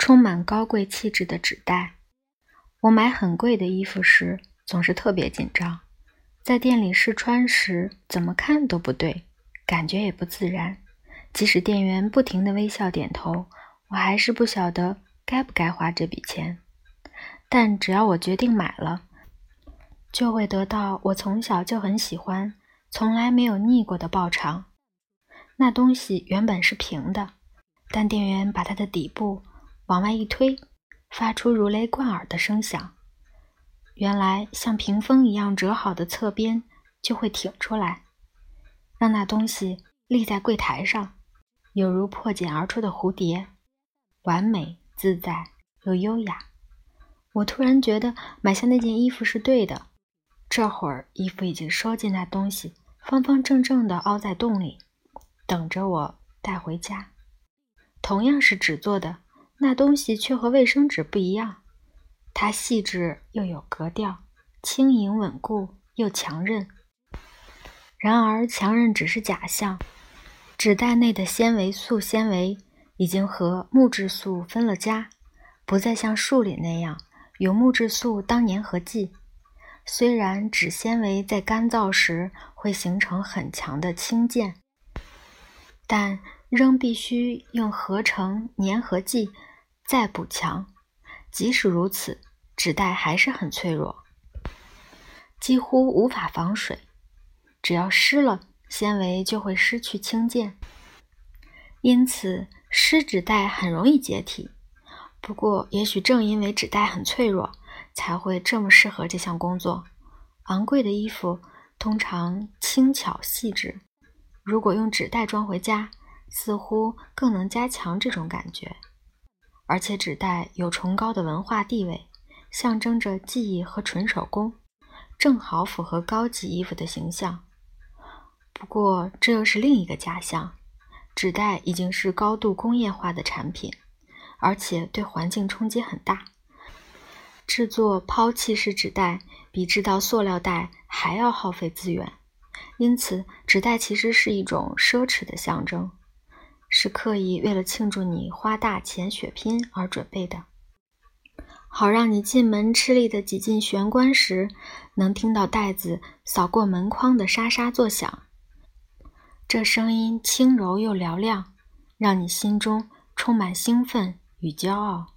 充满高贵气质的纸袋。我买很贵的衣服时，总是特别紧张，在店里试穿时，怎么看都不对，感觉也不自然。即使店员不停地微笑点头，我还是不晓得该不该花这笔钱。但只要我决定买了，就会得到我从小就很喜欢、从来没有腻过的报偿。那东西原本是平的，但店员把它的底部往外一推，发出如雷贯耳的声响。原来像屏风一样折好的侧边就会挺出来，让那东西立在柜台上，有如破茧而出的蝴蝶，完美自在又优雅。我突然觉得买下那件衣服是对的。这会儿衣服已经收进那东西，方方正正地凹在洞里。等着我带回家。同样是纸做的，那东西却和卫生纸不一样。它细致又有格调，轻盈稳固又强韧。然而，强韧只是假象。纸袋内的纤维素纤维已经和木质素分了家，不再像树里那样有木质素当粘合剂。虽然纸纤维在干燥时会形成很强的氢键。但仍必须用合成粘合剂再补强。即使如此，纸袋还是很脆弱，几乎无法防水。只要湿了，纤维就会失去轻健，因此湿纸袋很容易解体。不过，也许正因为纸袋很脆弱，才会这么适合这项工作。昂贵的衣服通常轻巧细致。如果用纸袋装回家，似乎更能加强这种感觉。而且纸袋有崇高的文化地位，象征着技艺和纯手工，正好符合高级衣服的形象。不过，这又是另一个假象：纸袋已经是高度工业化的产品，而且对环境冲击很大。制作抛弃式纸袋比制造塑料袋还要耗费资源。因此，纸袋其实是一种奢侈的象征，是刻意为了庆祝你花大钱血拼而准备的，好让你进门吃力的挤进玄关时，能听到袋子扫过门框的沙沙作响。这声音轻柔又嘹亮，让你心中充满兴奋与骄傲。